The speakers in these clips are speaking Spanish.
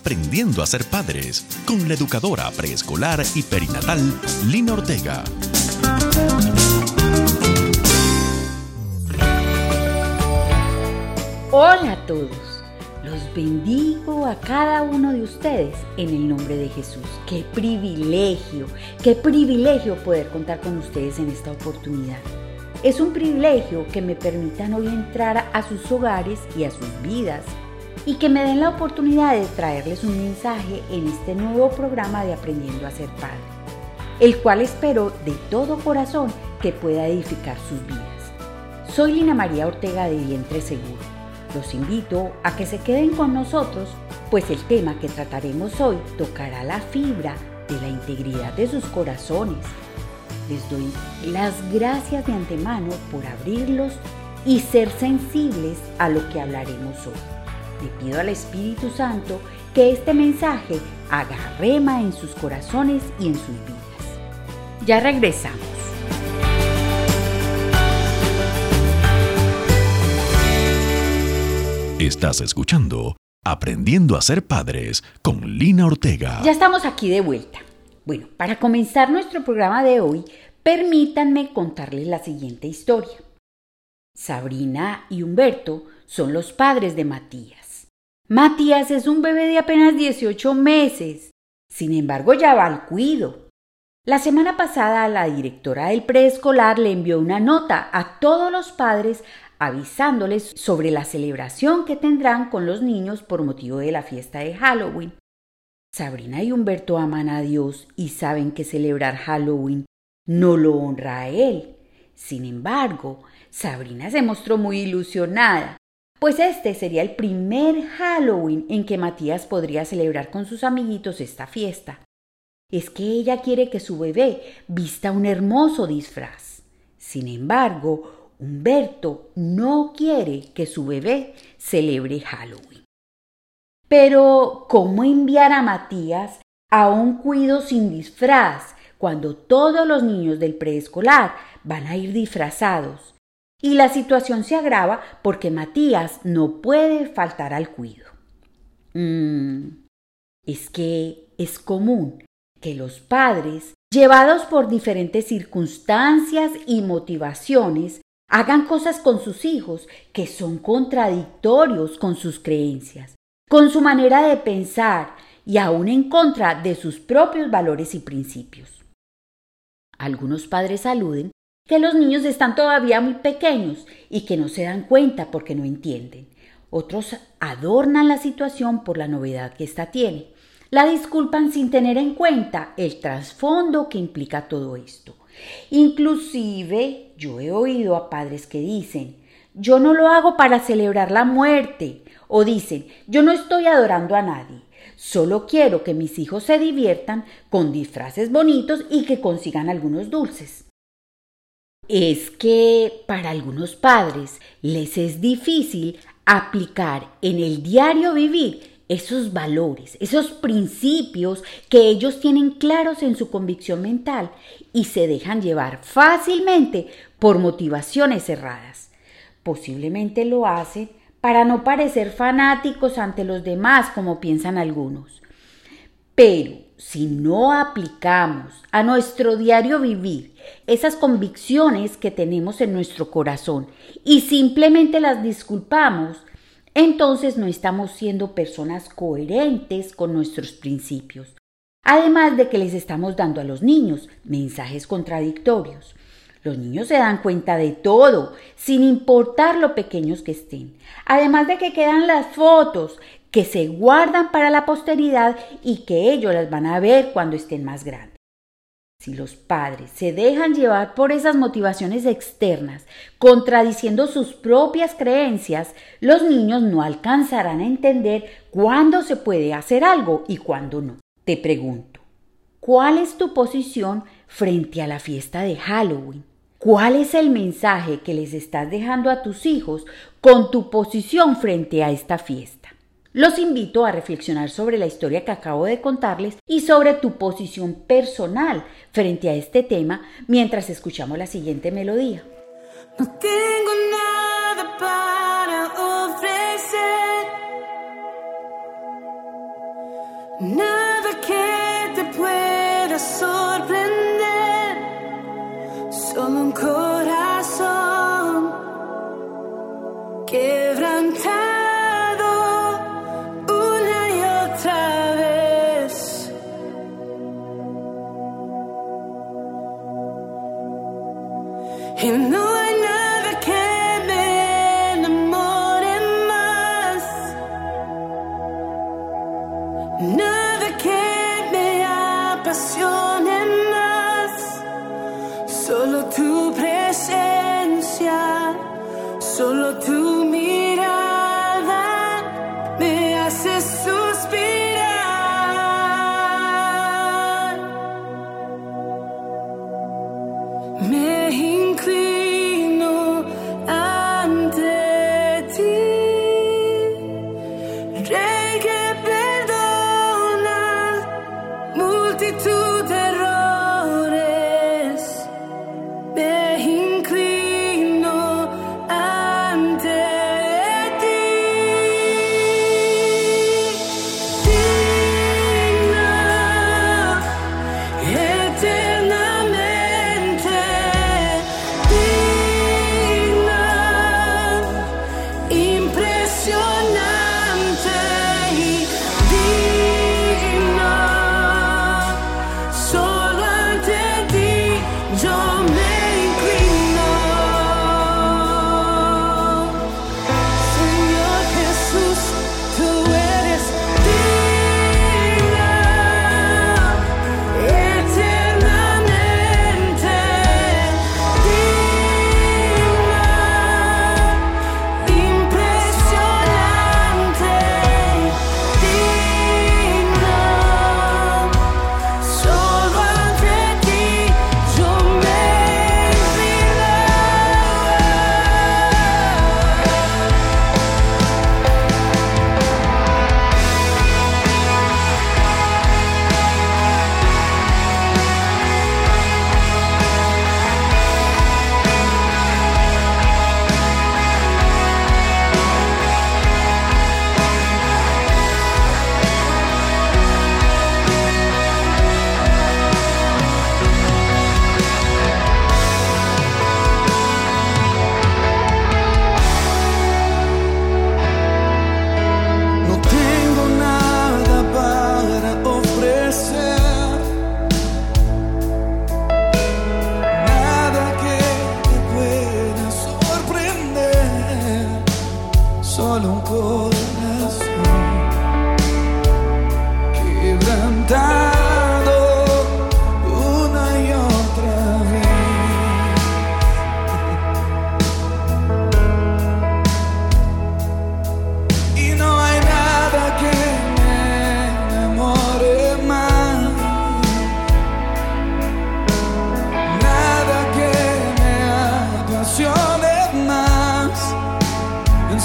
Aprendiendo a ser padres con la educadora preescolar y perinatal Lina Ortega. Hola a todos. Los bendigo a cada uno de ustedes en el nombre de Jesús. Qué privilegio, qué privilegio poder contar con ustedes en esta oportunidad. Es un privilegio que me permitan hoy entrar a sus hogares y a sus vidas y que me den la oportunidad de traerles un mensaje en este nuevo programa de Aprendiendo a ser Padre, el cual espero de todo corazón que pueda edificar sus vidas. Soy Lina María Ortega de Vientre Seguro. Los invito a que se queden con nosotros, pues el tema que trataremos hoy tocará la fibra de la integridad de sus corazones les doy las gracias de antemano por abrirlos y ser sensibles a lo que hablaremos hoy. Le pido al Espíritu Santo que este mensaje haga rema en sus corazones y en sus vidas. Ya regresamos. Estás escuchando Aprendiendo a ser padres con Lina Ortega. Ya estamos aquí de vuelta. Bueno, para comenzar nuestro programa de hoy, permítanme contarles la siguiente historia. Sabrina y Humberto son los padres de Matías. Matías es un bebé de apenas 18 meses. Sin embargo, ya va al cuido. La semana pasada la directora del preescolar le envió una nota a todos los padres avisándoles sobre la celebración que tendrán con los niños por motivo de la fiesta de Halloween. Sabrina y Humberto aman a Dios y saben que celebrar Halloween no lo honra a él. Sin embargo, Sabrina se mostró muy ilusionada, pues este sería el primer Halloween en que Matías podría celebrar con sus amiguitos esta fiesta. Es que ella quiere que su bebé vista un hermoso disfraz. Sin embargo, Humberto no quiere que su bebé celebre Halloween. Pero, ¿cómo enviar a Matías a un cuido sin disfraz cuando todos los niños del preescolar van a ir disfrazados? Y la situación se agrava porque Matías no puede faltar al cuido. Mm, es que es común que los padres, llevados por diferentes circunstancias y motivaciones, hagan cosas con sus hijos que son contradictorios con sus creencias con su manera de pensar y aún en contra de sus propios valores y principios. Algunos padres aluden que los niños están todavía muy pequeños y que no se dan cuenta porque no entienden. Otros adornan la situación por la novedad que ésta tiene. La disculpan sin tener en cuenta el trasfondo que implica todo esto. Inclusive yo he oído a padres que dicen, yo no lo hago para celebrar la muerte, o dicen, yo no estoy adorando a nadie, solo quiero que mis hijos se diviertan con disfraces bonitos y que consigan algunos dulces. Es que para algunos padres les es difícil aplicar en el diario vivir esos valores, esos principios que ellos tienen claros en su convicción mental y se dejan llevar fácilmente por motivaciones erradas. Posiblemente lo hacen para no parecer fanáticos ante los demás como piensan algunos. Pero si no aplicamos a nuestro diario vivir esas convicciones que tenemos en nuestro corazón y simplemente las disculpamos, entonces no estamos siendo personas coherentes con nuestros principios. Además de que les estamos dando a los niños mensajes contradictorios. Los niños se dan cuenta de todo, sin importar lo pequeños que estén. Además de que quedan las fotos que se guardan para la posteridad y que ellos las van a ver cuando estén más grandes. Si los padres se dejan llevar por esas motivaciones externas, contradiciendo sus propias creencias, los niños no alcanzarán a entender cuándo se puede hacer algo y cuándo no. Te pregunto, ¿cuál es tu posición frente a la fiesta de Halloween? ¿Cuál es el mensaje que les estás dejando a tus hijos con tu posición frente a esta fiesta? Los invito a reflexionar sobre la historia que acabo de contarles y sobre tu posición personal frente a este tema mientras escuchamos la siguiente melodía. No tengo nada para ofrecer, Nada que te pueda sorprender, Me inclino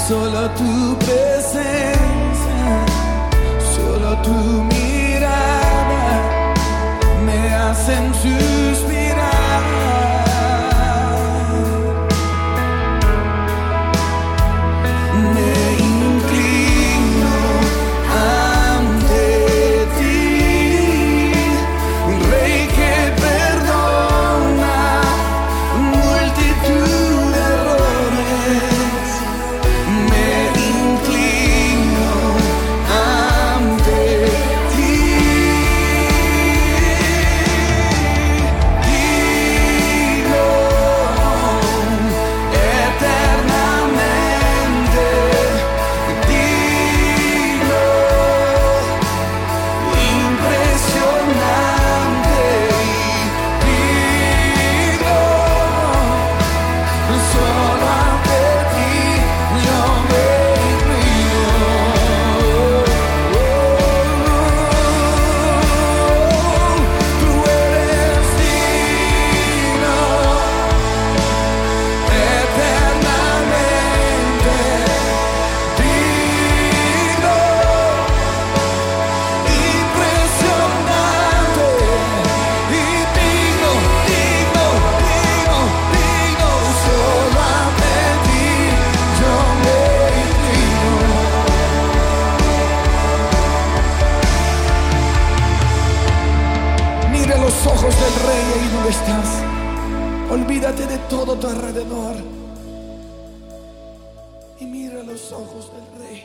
solo tu presencia, solo tu ojos del rey ahí donde estás. Olvídate de todo tu alrededor. Y mira los ojos del rey.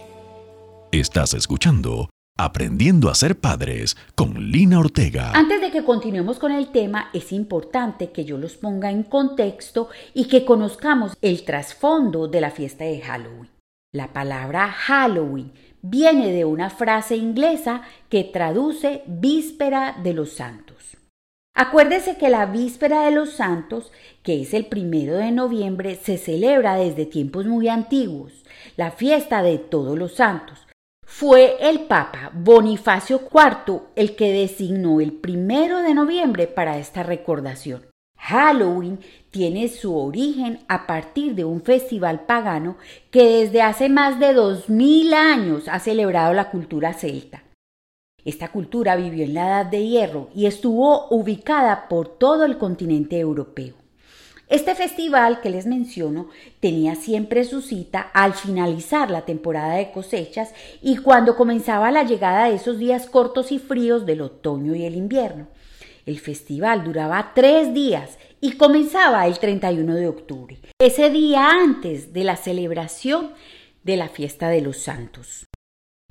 Estás escuchando Aprendiendo a ser padres con Lina Ortega. Antes de que continuemos con el tema, es importante que yo los ponga en contexto y que conozcamos el trasfondo de la fiesta de Halloween. La palabra Halloween viene de una frase inglesa que traduce víspera de los santos. Acuérdese que la víspera de los santos, que es el primero de noviembre, se celebra desde tiempos muy antiguos, la fiesta de todos los santos. Fue el Papa Bonifacio IV el que designó el primero de noviembre para esta recordación. Halloween tiene su origen a partir de un festival pagano que desde hace más de dos mil años ha celebrado la cultura celta. Esta cultura vivió en la Edad de Hierro y estuvo ubicada por todo el continente europeo. Este festival que les menciono tenía siempre su cita al finalizar la temporada de cosechas y cuando comenzaba la llegada de esos días cortos y fríos del otoño y el invierno. El festival duraba tres días y comenzaba el 31 de octubre, ese día antes de la celebración de la fiesta de los santos.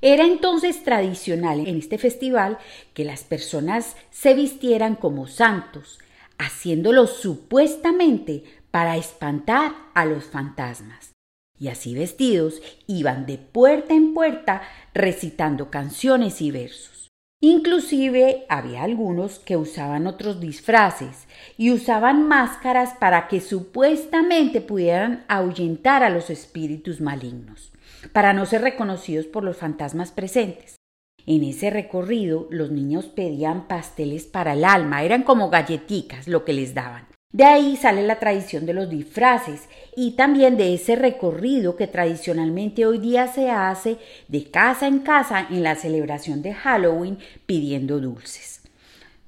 Era entonces tradicional en este festival que las personas se vistieran como santos, haciéndolo supuestamente para espantar a los fantasmas. Y así vestidos iban de puerta en puerta recitando canciones y versos. Inclusive había algunos que usaban otros disfraces y usaban máscaras para que supuestamente pudieran ahuyentar a los espíritus malignos, para no ser reconocidos por los fantasmas presentes. En ese recorrido los niños pedían pasteles para el alma, eran como galletitas lo que les daban. De ahí sale la tradición de los disfraces y también de ese recorrido que tradicionalmente hoy día se hace de casa en casa en la celebración de Halloween pidiendo dulces.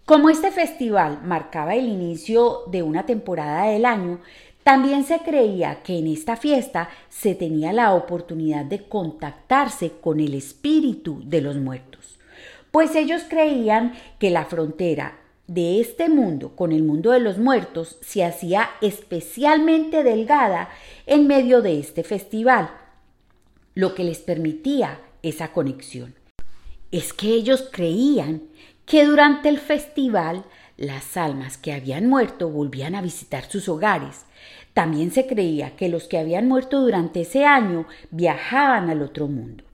Como este festival marcaba el inicio de una temporada del año, también se creía que en esta fiesta se tenía la oportunidad de contactarse con el espíritu de los muertos, pues ellos creían que la frontera de este mundo con el mundo de los muertos se hacía especialmente delgada en medio de este festival, lo que les permitía esa conexión. Es que ellos creían que durante el festival las almas que habían muerto volvían a visitar sus hogares. También se creía que los que habían muerto durante ese año viajaban al otro mundo.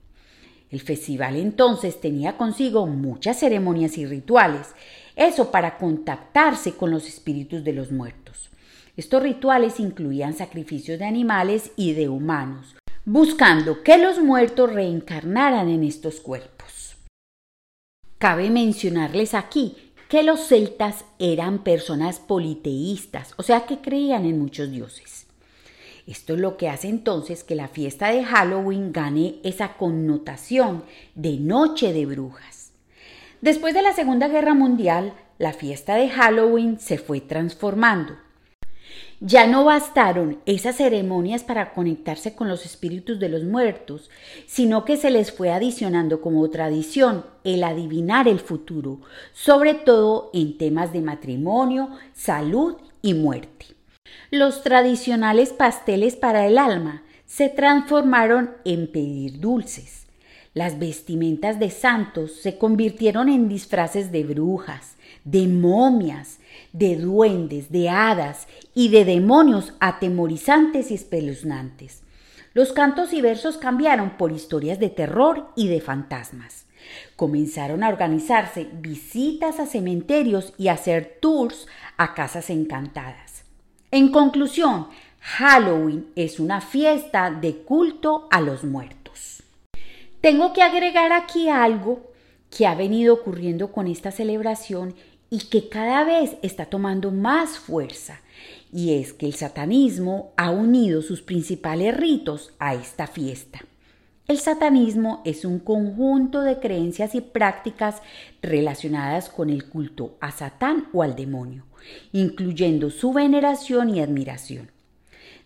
El festival entonces tenía consigo muchas ceremonias y rituales, eso para contactarse con los espíritus de los muertos. Estos rituales incluían sacrificios de animales y de humanos, buscando que los muertos reencarnaran en estos cuerpos. Cabe mencionarles aquí que los celtas eran personas politeístas, o sea que creían en muchos dioses. Esto es lo que hace entonces que la fiesta de Halloween gane esa connotación de noche de brujas. Después de la Segunda Guerra Mundial, la fiesta de Halloween se fue transformando. Ya no bastaron esas ceremonias para conectarse con los espíritus de los muertos, sino que se les fue adicionando como tradición el adivinar el futuro, sobre todo en temas de matrimonio, salud y muerte. Los tradicionales pasteles para el alma se transformaron en pedir dulces. Las vestimentas de santos se convirtieron en disfraces de brujas, de momias, de duendes, de hadas y de demonios atemorizantes y espeluznantes. Los cantos y versos cambiaron por historias de terror y de fantasmas. Comenzaron a organizarse visitas a cementerios y hacer tours a casas encantadas. En conclusión, Halloween es una fiesta de culto a los muertos. Tengo que agregar aquí algo que ha venido ocurriendo con esta celebración y que cada vez está tomando más fuerza, y es que el satanismo ha unido sus principales ritos a esta fiesta. El satanismo es un conjunto de creencias y prácticas relacionadas con el culto a Satán o al demonio, incluyendo su veneración y admiración.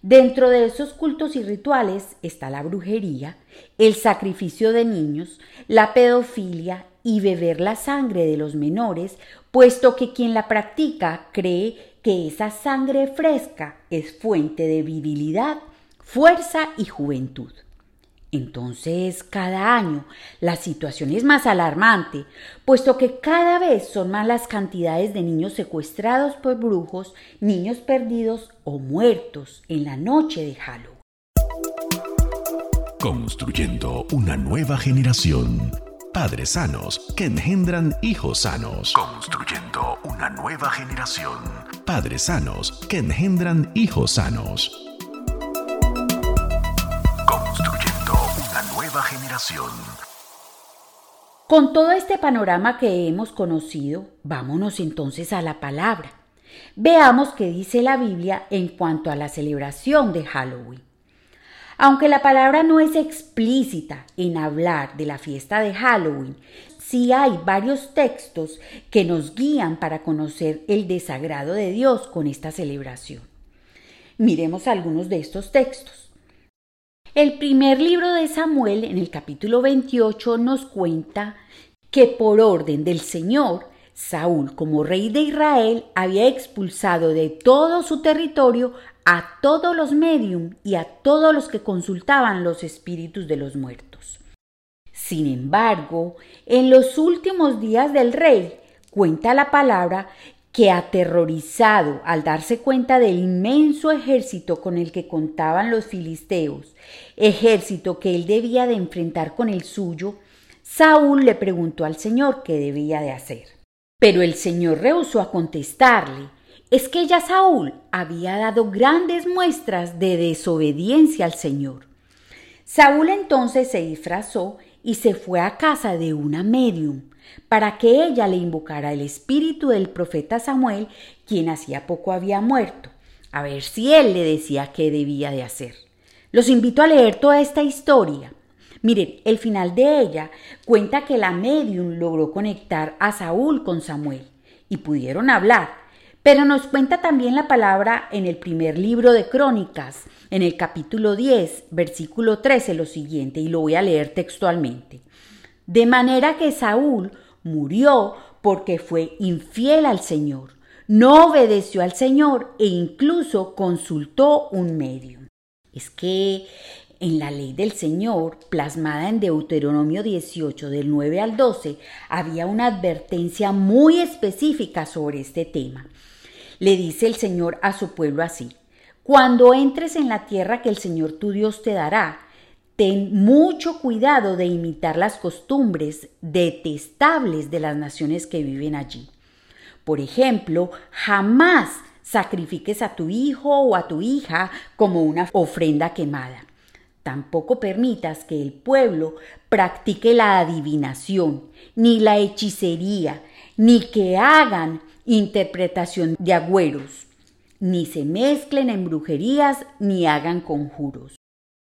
Dentro de esos cultos y rituales está la brujería, el sacrificio de niños, la pedofilia, y beber la sangre de los menores, puesto que quien la practica cree que esa sangre fresca es fuente de virilidad, fuerza y juventud. Entonces, cada año la situación es más alarmante, puesto que cada vez son más las cantidades de niños secuestrados por brujos, niños perdidos o muertos en la noche de Halloween. Construyendo una nueva generación. Padres sanos que engendran hijos sanos. Construyendo una nueva generación. Padres sanos que engendran hijos sanos. Construyendo una nueva generación. Con todo este panorama que hemos conocido, vámonos entonces a la palabra. Veamos qué dice la Biblia en cuanto a la celebración de Halloween. Aunque la palabra no es explícita en hablar de la fiesta de Halloween, sí hay varios textos que nos guían para conocer el desagrado de Dios con esta celebración. Miremos algunos de estos textos. El primer libro de Samuel, en el capítulo 28, nos cuenta que por orden del Señor, Saúl, como rey de Israel, había expulsado de todo su territorio a todos los medium y a todos los que consultaban los espíritus de los muertos. Sin embargo, en los últimos días del rey, cuenta la palabra que aterrorizado al darse cuenta del inmenso ejército con el que contaban los filisteos, ejército que él debía de enfrentar con el suyo, Saúl le preguntó al Señor qué debía de hacer. Pero el Señor rehusó a contestarle. Es que ya Saúl había dado grandes muestras de desobediencia al Señor. Saúl entonces se disfrazó y se fue a casa de una medium para que ella le invocara el espíritu del profeta Samuel, quien hacía poco había muerto, a ver si él le decía qué debía de hacer. Los invito a leer toda esta historia. Miren, el final de ella cuenta que la medium logró conectar a Saúl con Samuel y pudieron hablar, pero nos cuenta también la palabra en el primer libro de Crónicas, en el capítulo 10, versículo 13, lo siguiente, y lo voy a leer textualmente. De manera que Saúl murió porque fue infiel al Señor, no obedeció al Señor e incluso consultó un medio. Es que en la ley del Señor, plasmada en Deuteronomio 18 del 9 al 12, había una advertencia muy específica sobre este tema. Le dice el Señor a su pueblo así, cuando entres en la tierra que el Señor tu Dios te dará, ten mucho cuidado de imitar las costumbres detestables de las naciones que viven allí. Por ejemplo, jamás sacrifiques a tu hijo o a tu hija como una ofrenda quemada. Tampoco permitas que el pueblo practique la adivinación, ni la hechicería, ni que hagan interpretación de agüeros, ni se mezclen en brujerías, ni hagan conjuros.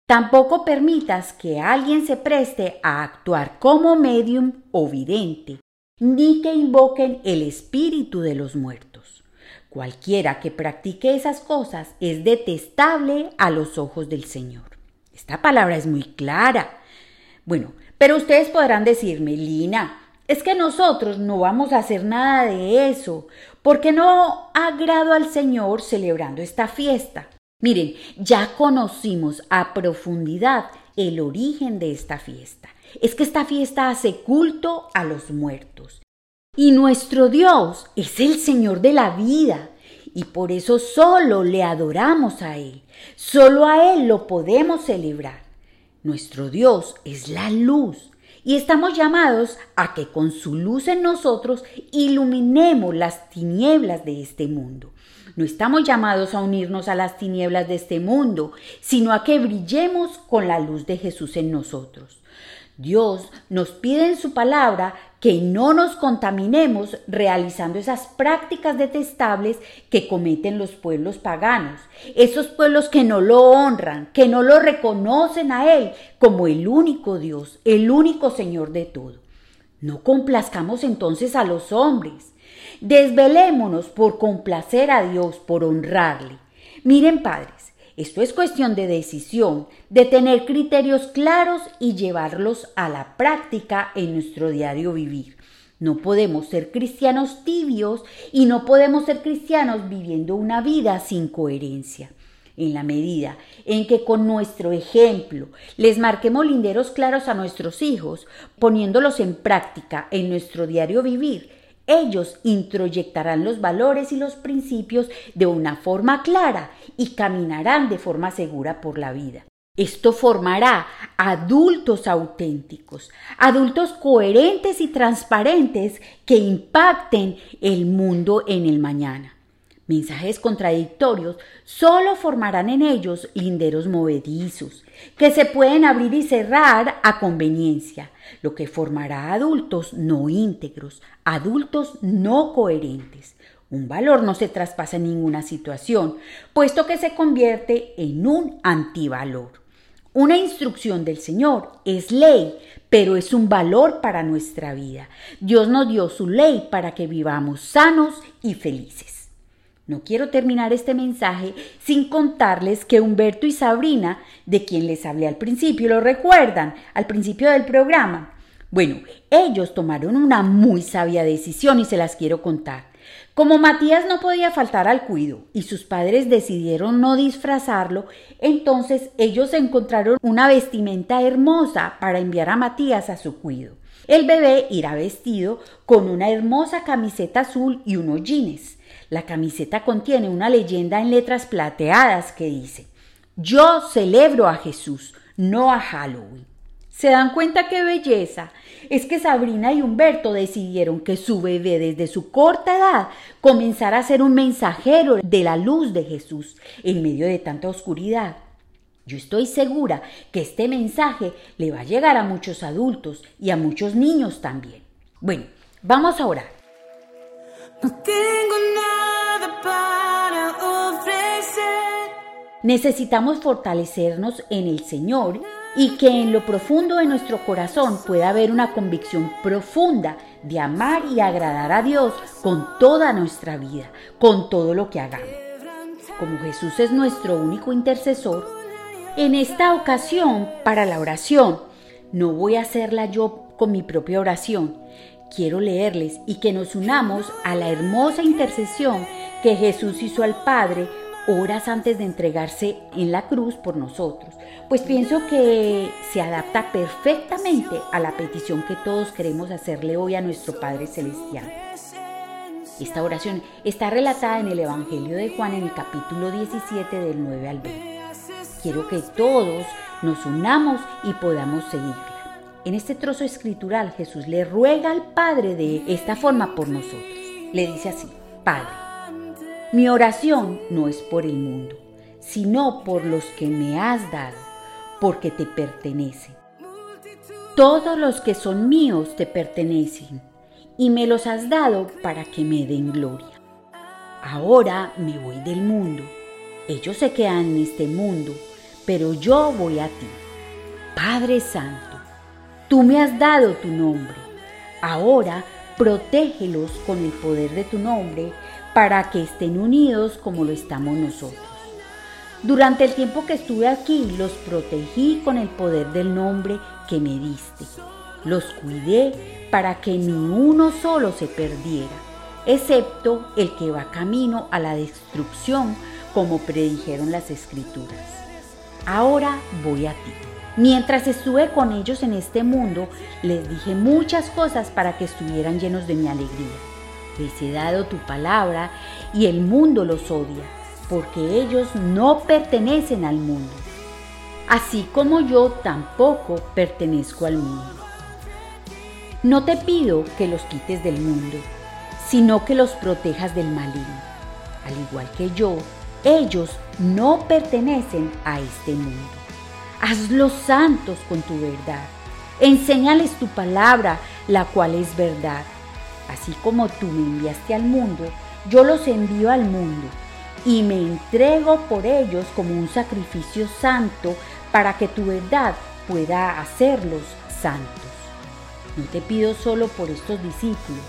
Tampoco permitas que alguien se preste a actuar como medium o vidente, ni que invoquen el espíritu de los muertos. Cualquiera que practique esas cosas es detestable a los ojos del Señor. Esta palabra es muy clara. Bueno, pero ustedes podrán decirme, Lina, es que nosotros no vamos a hacer nada de eso, porque no agrado al Señor celebrando esta fiesta. Miren, ya conocimos a profundidad el origen de esta fiesta. Es que esta fiesta hace culto a los muertos. Y nuestro Dios es el Señor de la vida y por eso solo le adoramos a Él. Solo a Él lo podemos celebrar. Nuestro Dios es la luz y estamos llamados a que con su luz en nosotros iluminemos las tinieblas de este mundo. No estamos llamados a unirnos a las tinieblas de este mundo, sino a que brillemos con la luz de Jesús en nosotros. Dios nos pide en su palabra que no nos contaminemos realizando esas prácticas detestables que cometen los pueblos paganos, esos pueblos que no lo honran, que no lo reconocen a Él como el único Dios, el único Señor de todo. No complazcamos entonces a los hombres, desvelémonos por complacer a Dios, por honrarle. Miren, padres, Esto es cuestión de decisión, de tener criterios claros y llevarlos a la práctica en nuestro diario vivir. No podemos ser cristianos tibios y no podemos ser cristianos viviendo una vida sin coherencia. En la medida en que con nuestro ejemplo les marquemos linderos claros a nuestros hijos, poniéndolos en práctica en nuestro diario vivir, ellos introyectarán los valores y los principios de una forma clara y caminarán de forma segura por la vida. Esto formará adultos auténticos, adultos coherentes y transparentes que impacten el mundo en el mañana. Mensajes contradictorios solo formarán en ellos linderos movedizos, que se pueden abrir y cerrar a conveniencia, lo que formará adultos no íntegros, adultos no coherentes. Un valor no se traspasa en ninguna situación, puesto que se convierte en un antivalor. Una instrucción del Señor es ley, pero es un valor para nuestra vida. Dios nos dio su ley para que vivamos sanos y felices. No quiero terminar este mensaje sin contarles que Humberto y Sabrina, de quien les hablé al principio, lo recuerdan, al principio del programa. Bueno, ellos tomaron una muy sabia decisión y se las quiero contar. Como Matías no podía faltar al cuido y sus padres decidieron no disfrazarlo, entonces ellos encontraron una vestimenta hermosa para enviar a Matías a su cuido. El bebé irá vestido con una hermosa camiseta azul y unos jeans. La camiseta contiene una leyenda en letras plateadas que dice, Yo celebro a Jesús, no a Halloween. ¿Se dan cuenta qué belleza? Es que Sabrina y Humberto decidieron que su bebé desde su corta edad comenzara a ser un mensajero de la luz de Jesús en medio de tanta oscuridad. Yo estoy segura que este mensaje le va a llegar a muchos adultos y a muchos niños también. Bueno, vamos a orar. No tengo nada Necesitamos fortalecernos en el Señor y que en lo profundo de nuestro corazón pueda haber una convicción profunda de amar y agradar a Dios con toda nuestra vida, con todo lo que hagamos. Como Jesús es nuestro único intercesor, en esta ocasión para la oración, no voy a hacerla yo con mi propia oración. Quiero leerles y que nos unamos a la hermosa intercesión que Jesús hizo al Padre horas antes de entregarse en la cruz por nosotros, pues pienso que se adapta perfectamente a la petición que todos queremos hacerle hoy a nuestro Padre Celestial. Esta oración está relatada en el Evangelio de Juan en el capítulo 17 del 9 al 20. Quiero que todos nos unamos y podamos seguirla. En este trozo escritural Jesús le ruega al Padre de esta forma por nosotros. Le dice así, Padre, mi oración no es por el mundo, sino por los que me has dado, porque te pertenecen. Todos los que son míos te pertenecen, y me los has dado para que me den gloria. Ahora me voy del mundo. Ellos se quedan en este mundo, pero yo voy a ti. Padre Santo, tú me has dado tu nombre. Ahora protégelos con el poder de tu nombre para que estén unidos como lo estamos nosotros. Durante el tiempo que estuve aquí, los protegí con el poder del nombre que me diste. Los cuidé para que ni uno solo se perdiera, excepto el que va camino a la destrucción, como predijeron las escrituras. Ahora voy a ti. Mientras estuve con ellos en este mundo, les dije muchas cosas para que estuvieran llenos de mi alegría. He dado tu palabra y el mundo los odia, porque ellos no pertenecen al mundo, así como yo tampoco pertenezco al mundo. No te pido que los quites del mundo, sino que los protejas del maligno. Al igual que yo, ellos no pertenecen a este mundo. Hazlos santos con tu verdad. Enséñales tu palabra, la cual es verdad. Así como tú me enviaste al mundo, yo los envío al mundo y me entrego por ellos como un sacrificio santo para que tu verdad pueda hacerlos santos. No te pido solo por estos discípulos,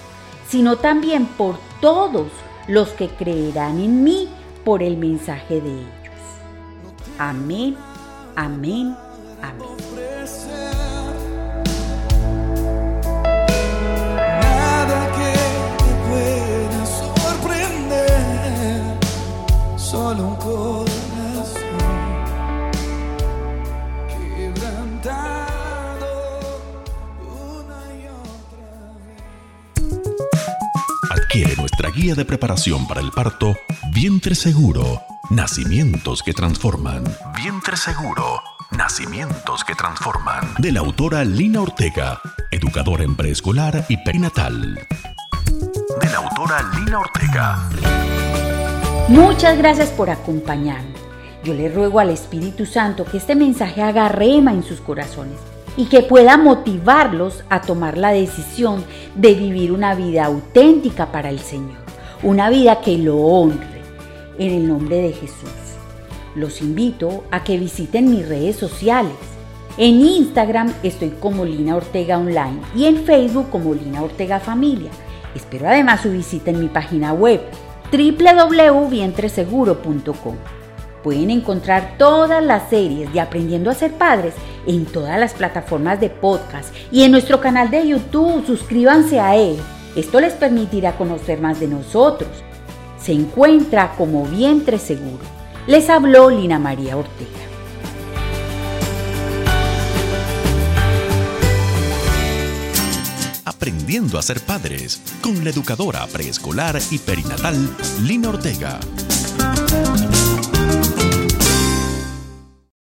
sino también por todos los que creerán en mí por el mensaje de ellos. Amén, amén, amén. Guía de preparación para el parto Vientre Seguro. Nacimientos que transforman. Vientre Seguro. Nacimientos que transforman. De la autora Lina Ortega, educadora en preescolar y perinatal. De la autora Lina Ortega. Muchas gracias por acompañarme. Yo le ruego al Espíritu Santo que este mensaje haga rema en sus corazones y que pueda motivarlos a tomar la decisión de vivir una vida auténtica para el Señor, una vida que lo honre. En el nombre de Jesús. Los invito a que visiten mis redes sociales. En Instagram estoy como Lina Ortega Online y en Facebook como Lina Ortega Familia. Espero además su visita en mi página web www.vientreseguro.com. Pueden encontrar todas las series de Aprendiendo a ser padres en todas las plataformas de podcast y en nuestro canal de YouTube. Suscríbanse a él. Esto les permitirá conocer más de nosotros. Se encuentra como vientre seguro. Les habló Lina María Ortega. Aprendiendo a ser padres con la educadora preescolar y perinatal Lina Ortega.